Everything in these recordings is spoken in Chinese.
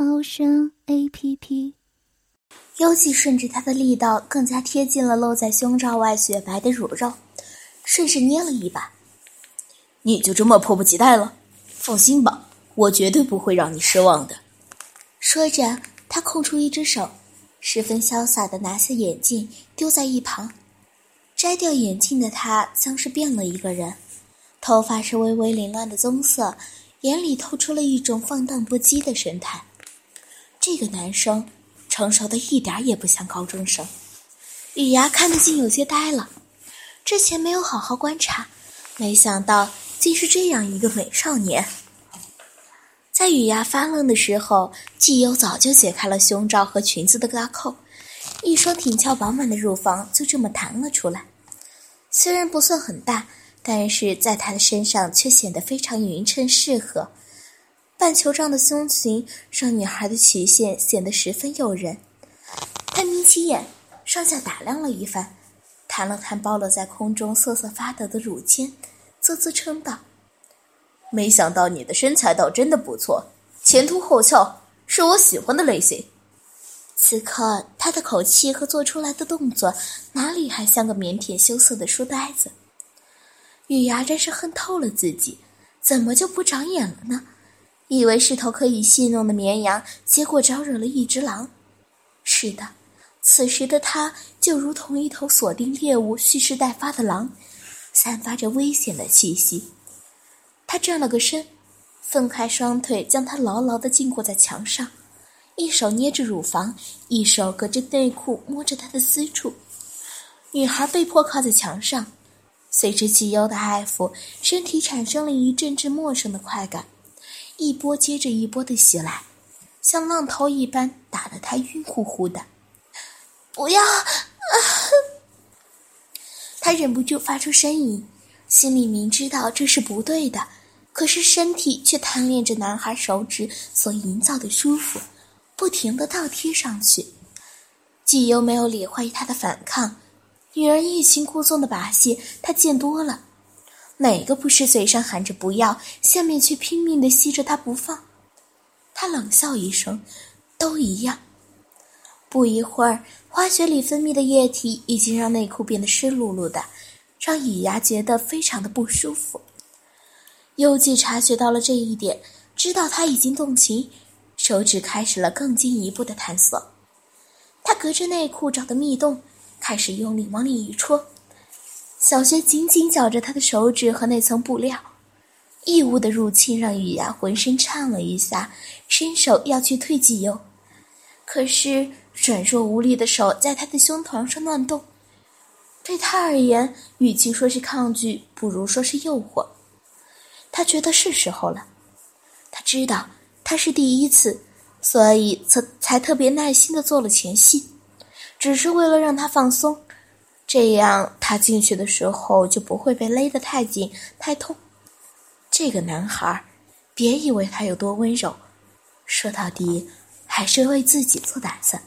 猫声 A P P。幽气顺着他的力道更加贴近了露在胸罩外雪白的乳肉，顺势捏了一把。你就这么迫不及待了？放心吧，我绝对不会让你失望的。说着，他空出一只手，十分潇洒的拿下眼镜，丢在一旁。摘掉眼镜的他像是变了一个人。头发是微微凌乱的棕色，眼里透出了一种放荡不羁的神态。这个男生成熟的一点也不像高中生。雨芽看得竟有些呆了，之前没有好好观察，没想到竟是这样一个美少年。在雨芽发愣的时候，季优早就解开了胸罩和裙子的拉扣，一双挺翘饱满的乳房就这么弹了出来，虽然不算很大。但是在他的身上却显得非常匀称适合，半球状的胸裙让女孩的曲线显得十分诱人。他眯起眼，上下打量了一番，弹了弹暴露在空中瑟瑟发抖的乳尖，啧啧称道：“没想到你的身材倒真的不错，前凸后翘，是我喜欢的类型。”此刻他的口气和做出来的动作，哪里还像个腼腆羞涩的书呆子？雨芽真是恨透了自己，怎么就不长眼了呢？以为是头可以戏弄的绵羊，结果招惹了一只狼。是的，此时的他就如同一头锁定猎物、蓄势待发的狼，散发着危险的气息。他转了个身，分开双腿，将他牢牢地禁锢在墙上，一手捏着乳房，一手隔着内裤摸着他的私处。女孩被迫靠在墙上。随着季优的爱抚，身体产生了一阵阵陌生的快感，一波接着一波的袭来，像浪涛一般打得他晕乎乎的。不要！他忍不住发出呻吟，心里明知道这是不对的，可是身体却贪恋着男孩手指所营造的舒服，不停的倒贴上去。季优没有理会他的反抗。女人欲擒故纵的把戏，他见多了。哪个不是嘴上喊着不要，下面却拼命的吸着他不放？他冷笑一声，都一样。不一会儿，花穴里分泌的液体已经让内裤变得湿漉漉的，让雨芽觉得非常的不舒服。幽记察觉到了这一点，知道他已经动情，手指开始了更进一步的探索。他隔着内裤找的密洞。开始用力往里一戳，小穴紧紧绞着他的手指和那层布料，异物的入侵让雨芽浑身颤了一下，伸手要去推挤油，可是软弱无力的手在他的胸膛上乱动，对他而言，与其说是抗拒，不如说是诱惑。他觉得是时候了，他知道他是第一次，所以才才特别耐心的做了前戏。只是为了让他放松，这样他进去的时候就不会被勒得太紧太痛。这个男孩，别以为他有多温柔，说到底还是为自己做打算。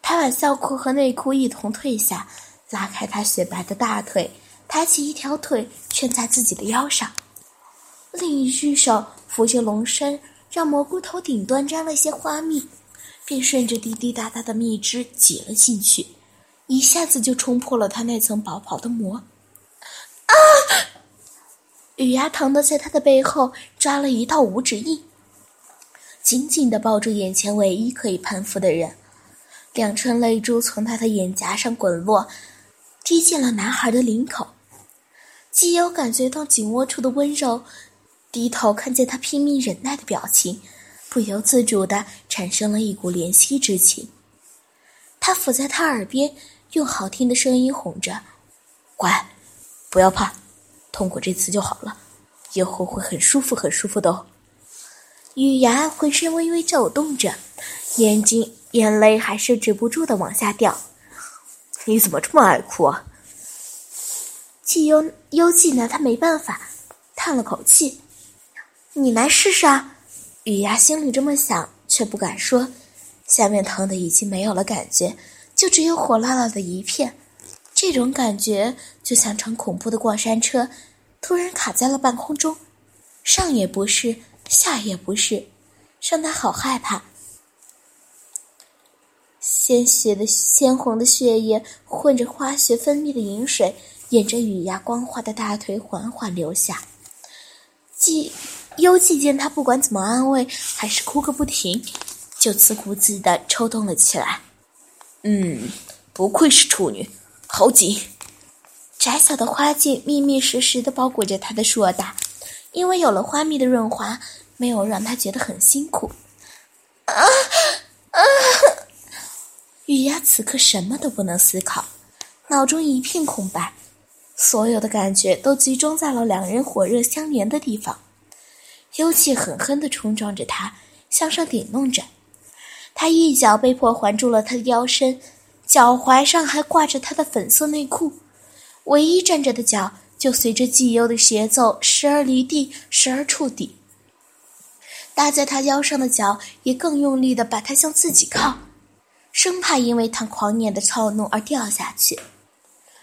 他把校裤和内裤一同褪下，拉开他雪白的大腿，抬起一条腿圈在自己的腰上，另一只手扶着龙身，让蘑菇头顶端沾了些花蜜。便顺着滴滴答答的蜜汁挤了进去，一下子就冲破了他那层薄薄的膜。啊！雨芽疼得在他的背后抓了一道五指印，紧紧地抱住眼前唯一可以攀附的人，两串泪珠从他的眼颊上滚落，滴进了男孩的领口。基友感觉到紧握处的温柔，低头看见他拼命忍耐的表情。不由自主的产生了一股怜惜之情。他伏在他耳边，用好听的声音哄着：“乖，不要怕，痛过这次就好了，以后会很舒服很舒服的哦。”雨牙浑身微微抖动着，眼睛眼泪还是止不住的往下掉。你怎么这么爱哭啊？季幽幽季拿他没办法，叹了口气：“你来试试啊。”雨牙心里这么想，却不敢说。下面疼的已经没有了感觉，就只有火辣辣的一片。这种感觉就像乘恐怖的过山车，突然卡在了半空中，上也不是，下也不是，让他好害怕。鲜血的鲜红的血液混着化学分泌的饮水，沿着雨牙光滑的大腿缓缓流下。季幽记见他不管怎么安慰，还是哭个不停，就自顾自的抽动了起来。嗯，不愧是处女，好紧。窄小的花茎密密实实的包裹着他的硕大，因为有了花蜜的润滑，没有让他觉得很辛苦。啊啊！雨芽此刻什么都不能思考，脑中一片空白，所有的感觉都集中在了两人火热相连的地方。幽气狠狠地冲撞着他，向上顶弄着，他一脚被迫环住了他的腰身，脚踝上还挂着他的粉色内裤，唯一站着的脚就随着季优的节奏时而离地，时而触底。搭在他腰上的脚也更用力地把他向自己靠。生怕因为他狂野的操弄而掉下去，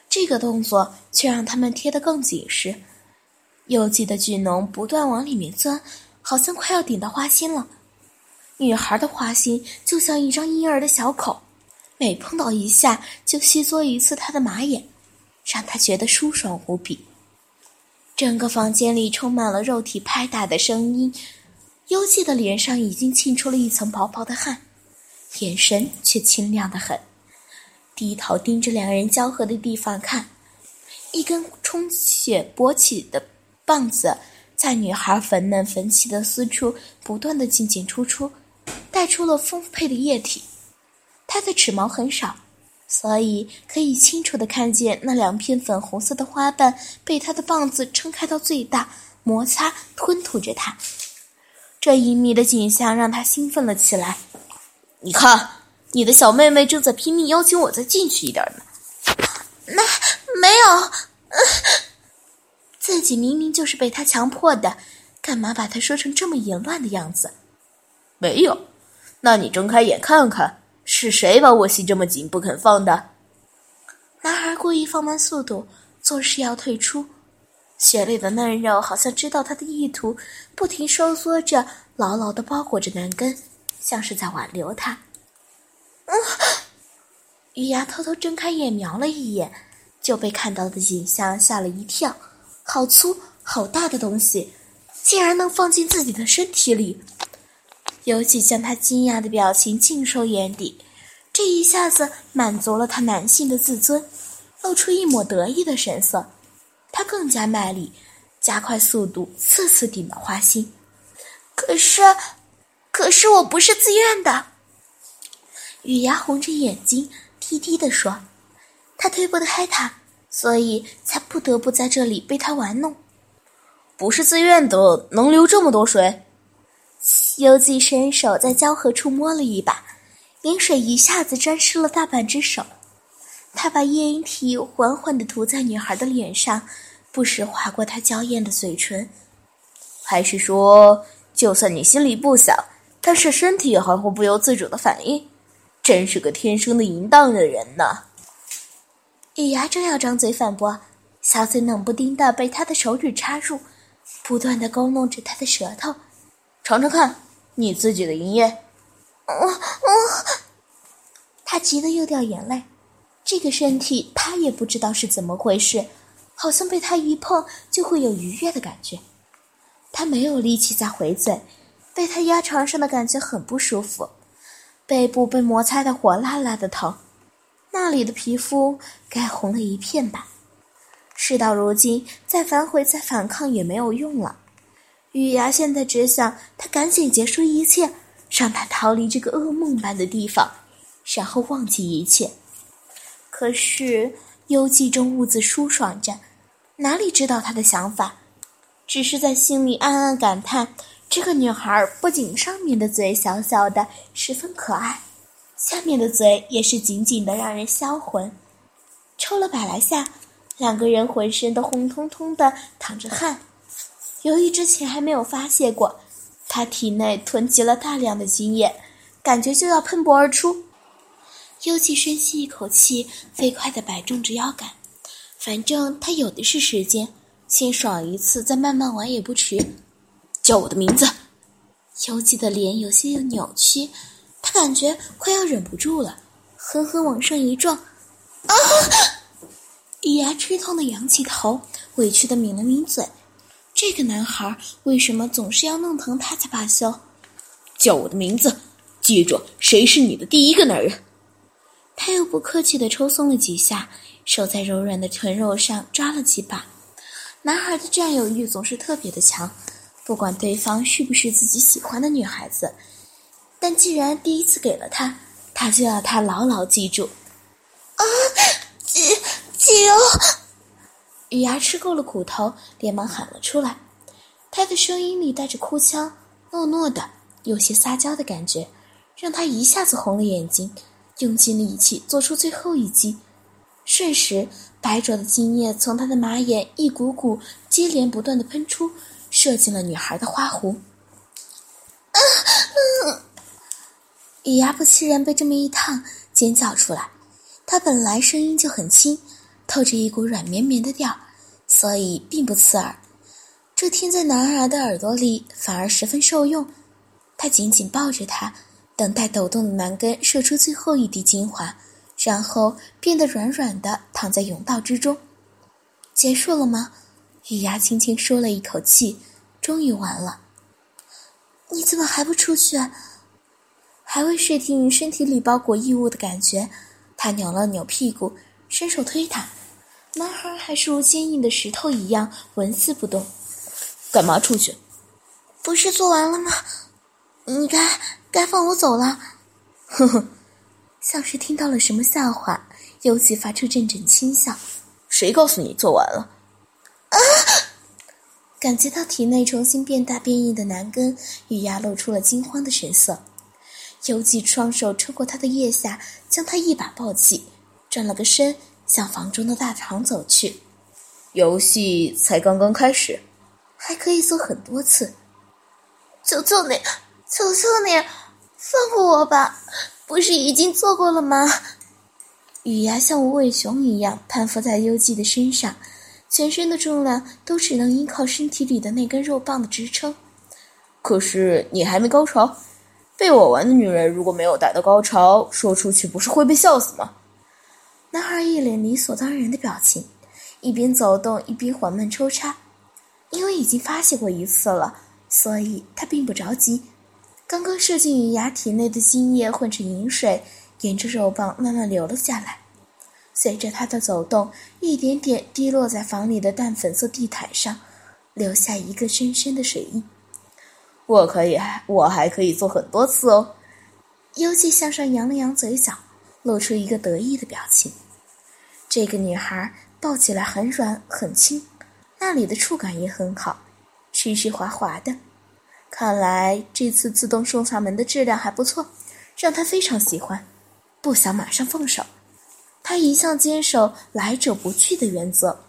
这个动作却让他们贴得更紧实。幽记的巨脓不断往里面钻，好像快要顶到花心了。女孩的花心就像一张婴儿的小口，每碰到一下就吸缩一次她的马眼，让她觉得舒爽无比。整个房间里充满了肉体拍打的声音，幽寂的脸上已经沁出了一层薄薄的汗。眼神却清亮的很，低头盯着两人交合的地方看，一根充血勃起的棒子在女孩粉嫩粉起的私处不断的进进出出，带出了丰沛的液体。它的齿毛很少，所以可以清楚的看见那两片粉红色的花瓣被它的棒子撑开到最大，摩擦吞吐着它。这隐秘的景象让他兴奋了起来。你看，你的小妹妹正在拼命邀请我再进去一点呢。那没有，自己明明就是被他强迫的，干嘛把他说成这么淫乱的样子？没有，那你睁开眼看看，是谁把我吸这么紧不肯放的？男孩故意放慢速度，作势要退出。血里的嫩肉好像知道他的意图，不停收缩着，牢牢的包裹着男根。像是在挽留他。嗯，雨芽偷偷睁开眼，瞄了一眼，就被看到的景象吓了一跳。好粗、好大的东西，竟然能放进自己的身体里！尤其将他惊讶的表情尽收眼底，这一下子满足了他男性的自尊，露出一抹得意的神色。他更加卖力，加快速度，次次顶到花心。可是。可是我不是自愿的，雨芽红着眼睛低低的说：“他推不开他，所以才不得不在这里被他玩弄。不是自愿的，能流这么多水？”幽记伸手在交合处摸了一把，饮水一下子沾湿了大半只手。他把液饮体缓缓的涂在女孩的脸上，不时划过她娇艳的嘴唇。还是说，就算你心里不想？但是身体还会不由自主的反应，真是个天生的淫荡的人呐！雨芽正要张嘴反驳，小嘴冷不丁的被他的手指插入，不断的勾弄着他的舌头，尝尝看你自己的营液。我我，他急得又掉眼泪，这个身体他也不知道是怎么回事，好像被他一碰就会有愉悦的感觉，他没有力气再回嘴。被他压床上的感觉很不舒服，背部被摩擦的火辣辣的疼，那里的皮肤该红了一片吧。事到如今，再反悔再反抗也没有用了。雨芽现在只想他赶紧结束一切，让他逃离这个噩梦般的地方，然后忘记一切。可是幽寂中兀自舒爽着，哪里知道他的想法，只是在心里暗暗感叹。这个女孩不仅上面的嘴小小的，十分可爱，下面的嘴也是紧紧的，让人销魂。抽了百来下，两个人浑身都红彤彤的淌着汗。由于之前还没有发泄过，他体内囤积了大量的精液，感觉就要喷薄而出。幽记深吸一口气，飞快地摆动着腰杆，反正他有的是时间，先爽一次，再慢慢玩也不迟。叫我的名字。幽记的脸有些扭曲，他感觉快要忍不住了，狠狠往上一撞。啊！以牙吃痛的仰起头，委屈的抿了抿嘴。这个男孩为什么总是要弄疼他才罢休？叫我的名字，记住，谁是你的第一个男人？他又不客气的抽松了几下，手在柔软的臀肉上抓了几把。男孩的占有欲总是特别的强，不管对方是不是自己喜欢的女孩子，但既然第一次给了他，他就要他牢牢记住。啊，救救！雨牙吃够了苦头，连忙喊了出来。他的声音里带着哭腔，糯糯的，有些撒娇的感觉，让他一下子红了眼睛。用尽力气做出最后一击，瞬时白灼的精液从他的马眼一股股接连不断的喷出，射进了女孩的花弧。雨牙不期然被这么一烫，尖叫出来。他本来声音就很轻，透着一股软绵绵的调，所以并不刺耳。这听在男孩的耳朵里反而十分受用。他紧紧抱着他。等待抖动的男根射出最后一滴精华，然后变得软软的躺在甬道之中。结束了吗？雨牙轻轻舒了一口气，终于完了。你怎么还不出去？还未适应身体里包裹异物的感觉，他扭了扭屁股，伸手推他。男孩还是如坚硬的石头一样纹丝不动。干嘛出去？不是做完了吗？你该。该放我走了，呵呵，像是听到了什么笑话，尤其发出阵阵轻笑。谁告诉你做完了？啊！感觉到体内重新变大变硬的男根，雨牙露出了惊慌的神色。尤其双手抽过他的腋下，将他一把抱起，转了个身，向房中的大堂走去。游戏才刚刚开始，还可以做很多次。求求你，求求你！放过我吧，不是已经做过了吗？雨牙像无尾熊一样攀附在幽姬的身上，全身的重量都只能依靠身体里的那根肉棒的支撑。可是你还没高潮，被我玩的女人如果没有达到高潮，说出去不是会被笑死吗？男孩一脸理所当然的表情，一边走动一边缓慢抽插，因为已经发泄过一次了，所以他并不着急。刚刚射进雨牙体内的精液混成饮水，沿着肉棒慢慢流了下来，随着他的走动，一点点滴落在房里的淡粉色地毯上，留下一个深深的水印。我可以，我还可以做很多次哦。幽记向上扬了扬嘴角，露出一个得意的表情。这个女孩抱起来很软很轻，那里的触感也很好，湿湿滑滑的。看来这次自动送上门的质量还不错，让他非常喜欢，不想马上放手。他一向坚守来者不拒的原则，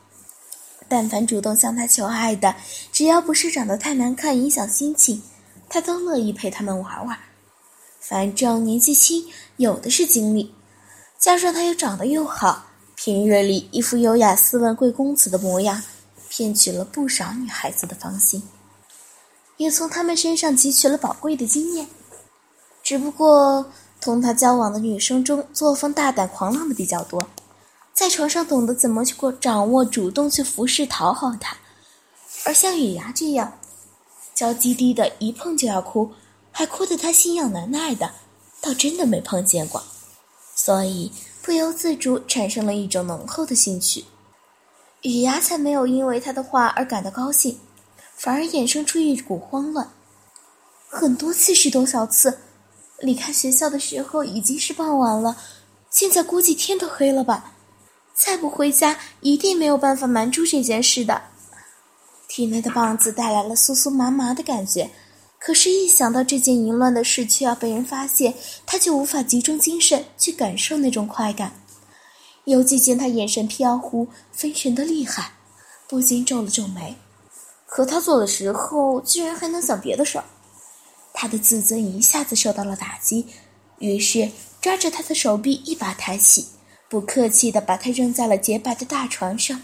但凡主动向他求爱的，只要不是长得太难看影响心情，他都乐意陪他们玩玩。反正年纪轻，有的是精力，加上他又长得又好，平日里一副优雅斯文贵公子的模样，骗取了不少女孩子的芳心。也从他们身上汲取了宝贵的经验，只不过同他交往的女生中，作风大胆狂浪的比较多，在床上懂得怎么去过掌握、主动去服侍、讨好他，而像雨芽这样娇滴滴的，一碰就要哭，还哭得他心痒难耐的，倒真的没碰见过，所以不由自主产生了一种浓厚的兴趣。雨芽才没有因为他的话而感到高兴。反而衍生出一股慌乱。很多次是多少次？离开学校的时候已经是傍晚了，现在估计天都黑了吧？再不回家，一定没有办法瞒住这件事的。体内的棒子带来了酥酥麻麻的感觉，可是，一想到这件淫乱的事却要被人发现，他就无法集中精神去感受那种快感。尤记见他眼神飘忽，分神的厉害，不禁皱了皱眉。可他做的时候，居然还能想别的事儿，他的自尊一下子受到了打击，于是抓着他的手臂一把抬起，不客气地把他扔在了洁白的大床上。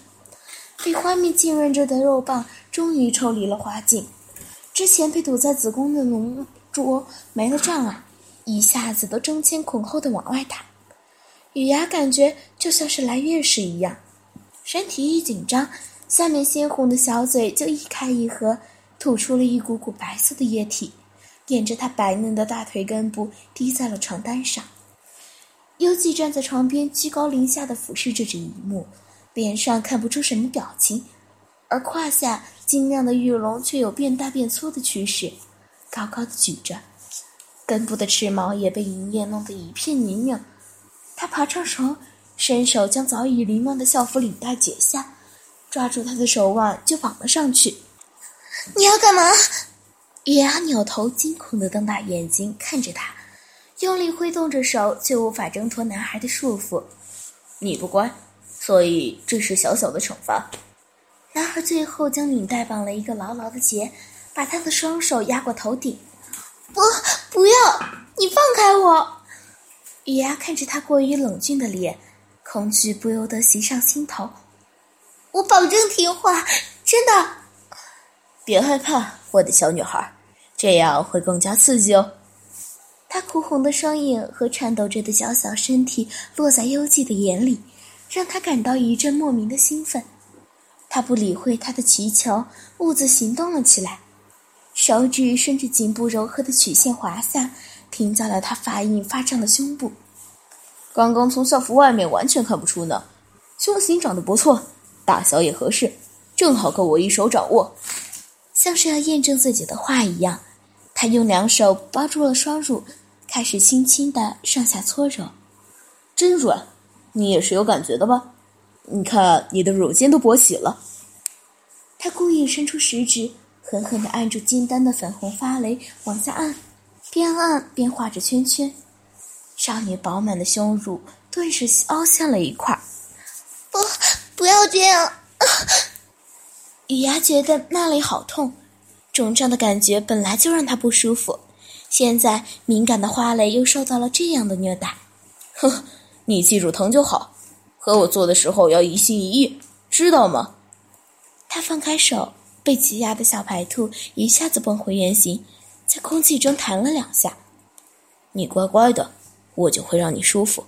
被花蜜浸润着的肉棒终于抽离了花茎。之前被堵在子宫的浓浊没了障碍，一下子都争先恐后的往外淌。雨芽感觉就像是来月事一样，身体一紧张，下面鲜红的小嘴就一开一合，吐出了一股股白色的液体，沿着她白嫩的大腿根部滴在了床单上。幽记站在床边，居高临下的俯视着这一幕，脸上看不出什么表情，而胯下。晶亮的玉龙却有变大变粗的趋势，高高的举着，根部的翅毛也被银叶弄得一片泥泞。他爬上床，伸手将早已凌乱的校服领带解下，抓住他的手腕就绑了上去。你要干嘛？月牙扭头，惊恐的瞪大眼睛看着他，用力挥动着手，却无法挣脱男孩的束缚。你不乖，所以这是小小的惩罚。男孩最后将领带绑了一个牢牢的结，把他的双手压过头顶。不，不要！你放开我！雨芽看着他过于冷峻的脸，恐惧不由得袭上心头。我保证听话，真的。别害怕，我的小女孩，这样会更加刺激哦。他哭红的双眼和颤抖着的小小身体落在幽寂的眼里，让他感到一阵莫名的兴奋。他不理会他的祈求，兀自行动了起来，手指顺着颈部柔和的曲线滑下，停在了他发硬发胀的胸部。刚刚从校服外面完全看不出呢，胸型长得不错，大小也合适，正好够我一手掌握。像是要验证自己的话一样，他用两手包住了双乳，开始轻轻的上下搓揉。真软，你也是有感觉的吧？你看，你的乳尖都勃起了。他故意伸出食指，狠狠地按住金丹的粉红发蕾，往下按，边按边画着圈圈。少女饱满的胸乳顿时凹陷了一块。不，不要这样！雨芽觉得那里好痛，肿胀的感觉本来就让她不舒服，现在敏感的花蕾又受到了这样的虐待。哼，你记住疼就好。和我做的时候要一心一意，知道吗？他放开手，被挤压的小白兔一下子蹦回原形，在空气中弹了两下。你乖乖的，我就会让你舒服。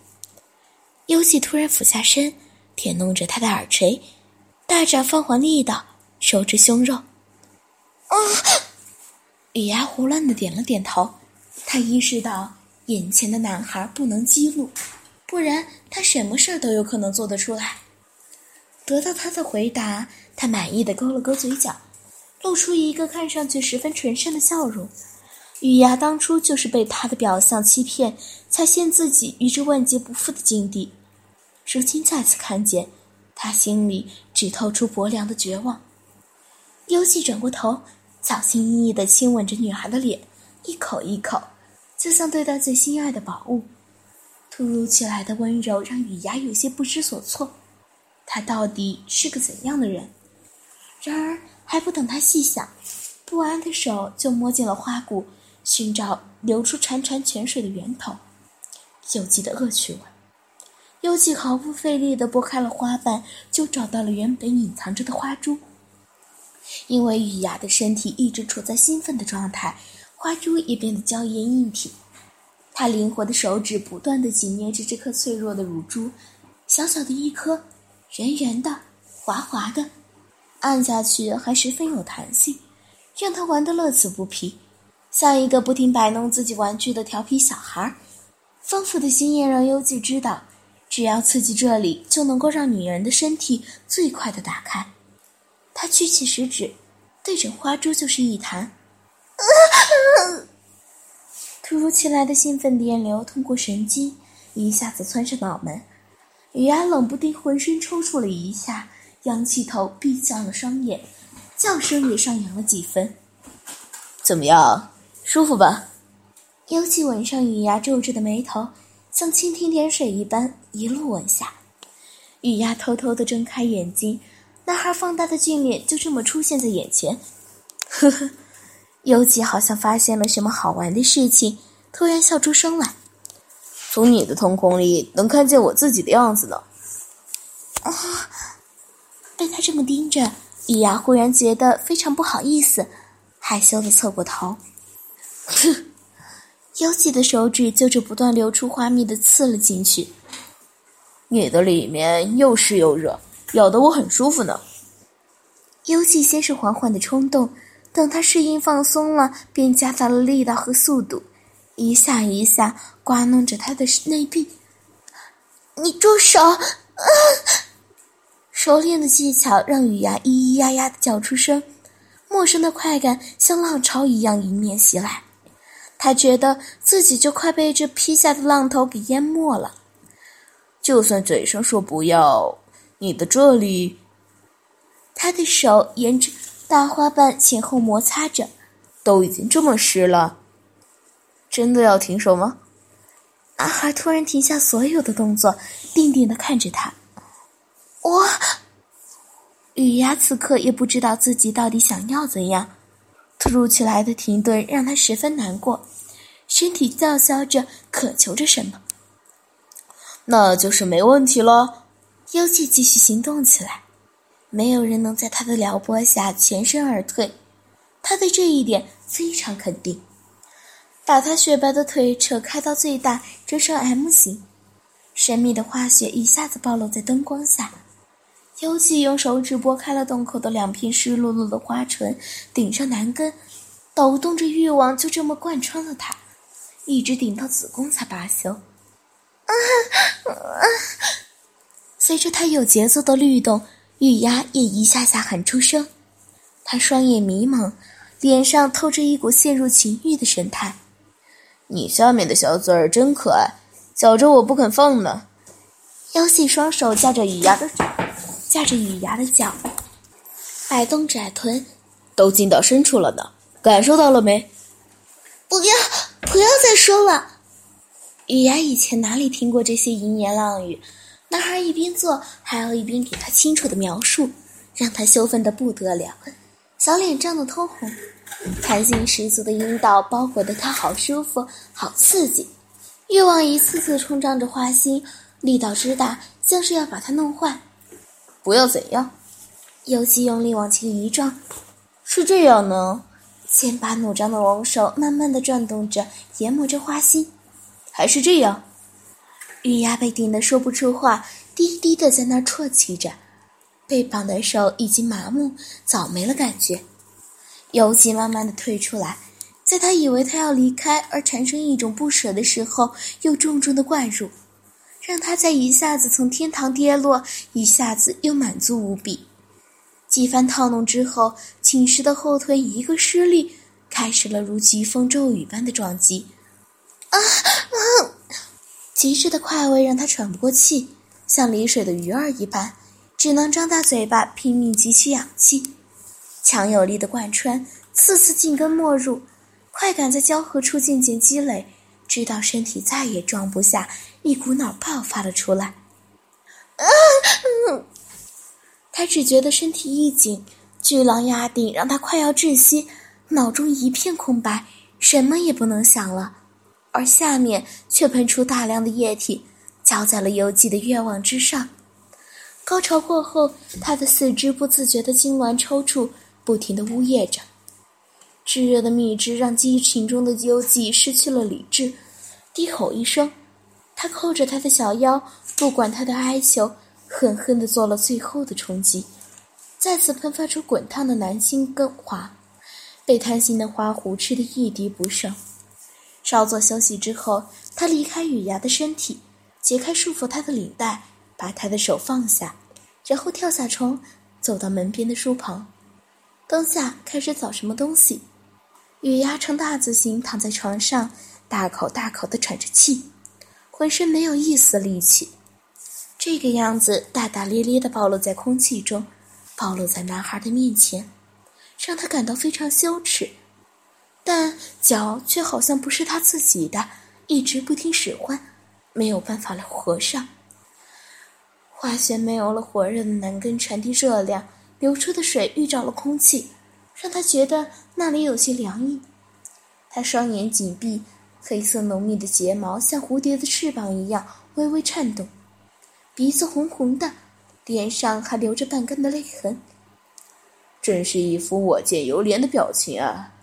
幽喜突然俯下身，舔弄着他的耳垂，大展放缓力道，收着胸肉。啊！雨芽胡乱的点了点头，他意识到眼前的男孩不能激怒。不然，他什么事儿都有可能做得出来。得到他的回答，他满意的勾了勾嘴角，露出一个看上去十分纯善的笑容。雨芽当初就是被他的表象欺骗，才陷自己于这万劫不复的境地。如今再次看见，他心里只透出薄凉的绝望。幽寂转过头，小心翼翼的亲吻着女孩的脸，一口一口，就像对待最心爱的宝物。突如其来的温柔让雨芽有些不知所措，他到底是个怎样的人？然而还不等他细想，不安的手就摸进了花骨，寻找流出潺潺泉水的源头。幽寂的恶趣味。幽寂毫不费力地拨开了花瓣，就找到了原本隐藏着的花珠。因为雨芽的身体一直处在兴奋的状态，花珠也变得娇艳硬挺。他灵活的手指不断的紧捏着这颗脆弱的乳珠，小小的一颗，圆圆的，滑滑的，按下去还十分有弹性，让他玩得乐此不疲，像一个不停摆弄自己玩具的调皮小孩。丰富的经验让幽记知道，只要刺激这里，就能够让女人的身体最快的打开。他举起食指，对准花珠就是一弹。突如其来的兴奋电流通过神经，一下子窜上脑门，雨芽冷不丁浑身抽搐了一下，仰起头闭上了双眼，叫声也上扬了几分。怎么样，舒服吧？妖气吻上雨牙皱着的眉头，像蜻蜓点水一般一路吻下。雨牙偷偷的睁开眼睛，男孩放大的俊脸就这么出现在眼前。呵呵，尤其好像发现了什么好玩的事情，突然笑出声来。从你的瞳孔里能看见我自己的样子呢。啊！被他这么盯着，雨牙忽然觉得非常不好意思，害羞的侧过头。哼，尤其的手指就着不断流出花蜜的刺了进去。你的里面又湿又热，咬得我很舒服呢。尤其先是缓缓的冲动，等他适应放松了，便加大了力道和速度，一下一下刮弄着他的内壁。你住手！啊！熟练的技巧让雨牙咿咿呀呀的叫出声，陌生的快感像浪潮一样迎面袭来，他觉得自己就快被这劈下的浪头给淹没了。就算嘴上说不要，你的这里，他的手沿着大花瓣前后摩擦着，都已经这么湿了，真的要停手吗？男孩突然停下所有的动作，定定的看着他。我，雨牙此刻也不知道自己到底想要怎样。突如其来的停顿让他十分难过，身体叫嚣着渴求着什么。那就是没问题了。尤其继续行动起来，没有人能在他的撩拨下全身而退。他对这一点非常肯定。把他雪白的腿扯开到最大，折成 M 型，神秘的花雪一下子暴露在灯光下。尤其用手指拨开了洞口的两片湿漉漉的花唇，顶上男根，抖动着欲望，就这么贯穿了他，一直顶到子宫才罢休。啊啊！随着他有节奏的律动，雨牙也一下下喊出声。他双眼迷蒙，脸上透着一股陷入情欲的神态。你下面的小嘴儿真可爱，咬着我不肯放呢。尤其双手架着雨牙的。架着雨牙的脚，摆动窄臀，都进到深处了呢。感受到了没？不要，不要再说了。雨牙以前哪里听过这些淫言浪语？男孩一边做，还要一边给他清楚的描述，让他羞愤的不得了，小脸涨得通红，弹性十足的阴道包裹得他好舒服，好刺激，欲望一次次冲撞着花心，力道之大，像是要把他弄坏。不要怎样？尤其用力往前一撞，是这样呢。剑拔弩张的龙手慢慢的转动着，研磨着花心，还是这样。玉牙被顶得说不出话，低低的在那啜泣着，被绑的手已经麻木，早没了感觉。尤其慢慢的退出来，在他以为他要离开而产生一种不舍的时候，又重重的灌入。让他在一下子从天堂跌落，一下子又满足无比。几番套弄之后，寝室的后腿一个失力，开始了如疾风骤雨般的撞击。啊啊！极致的快慰让他喘不过气，像离水的鱼儿一般，只能张大嘴巴拼命汲取氧气。强有力的贯穿，次次进根没入，快感在交合处渐渐积累。直到身体再也装不下，一股脑爆发了出来。他只觉得身体一紧，巨浪压顶，让他快要窒息，脑中一片空白，什么也不能想了。而下面却喷出大量的液体，浇在了游记的愿望之上。高潮过后，他的四肢不自觉的痉挛抽搐，不停的呜咽着。炙热的蜜汁让激情中的幽记失去了理智。低吼一声，他扣着他的小腰，不管他的哀求，狠狠地做了最后的冲击，再次喷发出滚烫的男性根花，被贪心的花狐吃得一滴不剩。稍作休息之后，他离开雨牙的身体，解开束缚他的领带，把他的手放下，然后跳下床，走到门边的书旁，灯下开始找什么东西。雨牙呈大字形躺在床上。大口大口的喘着气，浑身没有一丝力气，这个样子大大咧咧的暴露在空气中，暴露在男孩的面前，让他感到非常羞耻。但脚却好像不是他自己的，一直不听使唤，没有办法来合上。化学没有了火热的男根传递热量，流出的水遇着了空气，让他觉得那里有些凉意。他双眼紧闭，黑色浓密的睫毛像蝴蝶的翅膀一样微微颤动，鼻子红红的，脸上还留着半根的泪痕。真是一副我见犹怜的表情啊！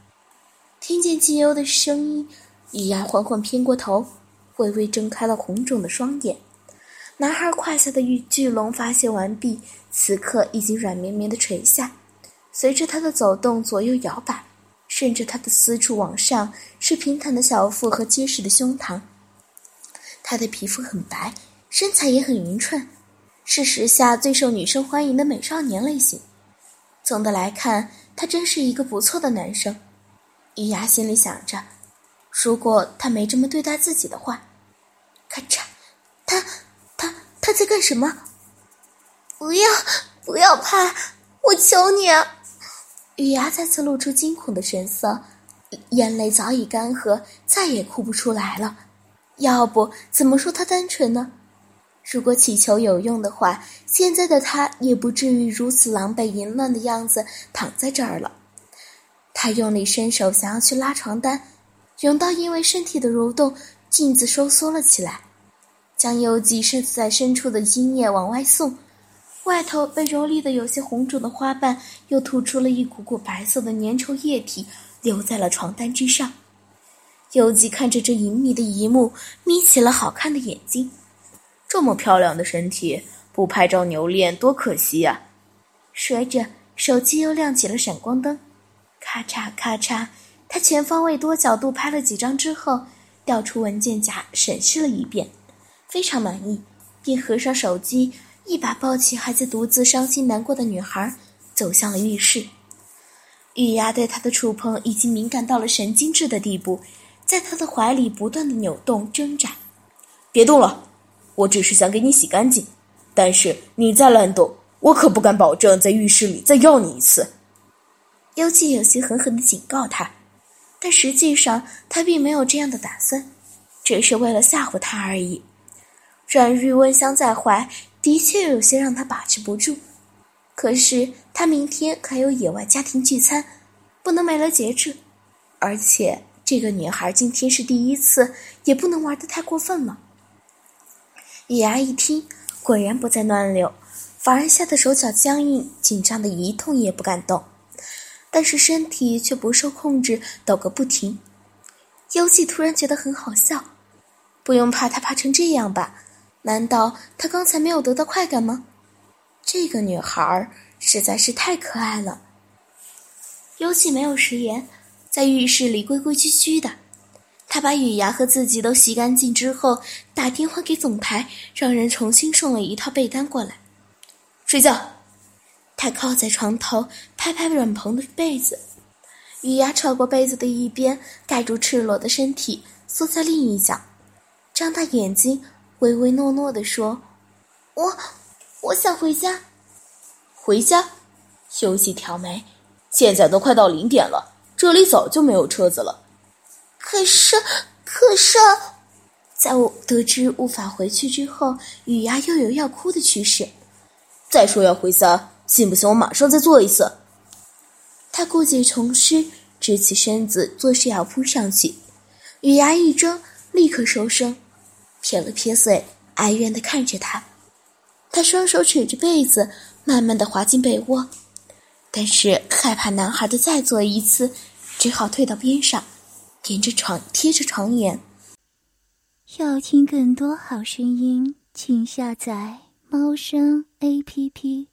听见季幽的声音，雨芽缓缓偏过头，微微睁开了红肿的双眼。男孩胯下的玉巨龙发泄完毕，此刻已经软绵绵的垂下，随着他的走动左右摇摆，顺着他的私处往上是平坦的小腹和结实的胸膛。他的皮肤很白，身材也很匀称，是时下最受女生欢迎的美少年类型。总的来看，他真是一个不错的男生。雨芽心里想着，如果他没这么对待自己的话，咔嚓，他他他在干什么？不要不要拍，我求你！啊！雨芽再次露出惊恐的神色，眼泪早已干涸，再也哭不出来了。要不怎么说他单纯呢？如果祈求有用的话，现在的他也不至于如此狼狈淫乱的样子躺在这儿了。他用力伸手，想要去拉床单，甬道因为身体的蠕动，镜子收缩了起来，将幽姬射在深处的精液往外送。外头被蹂躏的有些红肿的花瓣，又吐出了一股股白色的粘稠液体，留在了床单之上。幽姬看着这隐秘的一幕，眯起了好看的眼睛。这么漂亮的身体，不拍照留恋多可惜呀！说着，手机又亮起了闪光灯。咔嚓咔嚓，他全方位多角度拍了几张之后，调出文件夹审视了一遍，非常满意，便合上手机，一把抱起还在独自伤心难过的女孩，走向了浴室。玉牙对他的触碰已经敏感到了神经质的地步，在他的怀里不断的扭动挣扎。别动了，我只是想给你洗干净，但是你再乱动，我可不敢保证在浴室里再要你一次。幽姬有些狠狠地警告他，但实际上他并没有这样的打算，只是为了吓唬他而已。软玉温香在怀，的确有些让他把持不住。可是他明天还有野外家庭聚餐，不能没了节制。而且这个女孩今天是第一次，也不能玩的太过分了。野牙一听，果然不再乱流，反而吓得手脚僵硬，紧张的一动也不敢动。但是身体却不受控制，抖个不停。幽记突然觉得很好笑，不用怕他怕成这样吧？难道他刚才没有得到快感吗？这个女孩实在是太可爱了。幽记没有食言，在浴室里规规矩矩的。他把雨牙和自己都洗干净之后，打电话给总台，让人重新送了一套被单过来，睡觉。他靠在床头，拍拍软蓬的被子，雨牙扯过被子的一边，盖住赤裸的身体，缩在另一角，张大眼睛，唯唯诺诺地说：“我，我想回家。”回家？休息挑眉。现在都快到零点了，这里早就没有车子了。可是，可是，在我得知无法回去之后，雨牙又有要哭的趋势。再说要回家。信不信我马上再做一次？他故技重施，直起身子，作势要扑上去。雨牙一怔，立刻收声，撇了撇嘴，哀怨地看着他。他双手扯着被子，慢慢地滑进被窝，但是害怕男孩的再做一次，只好退到边上，沿着床贴着床沿。要听更多好声音，请下载猫声 A P P。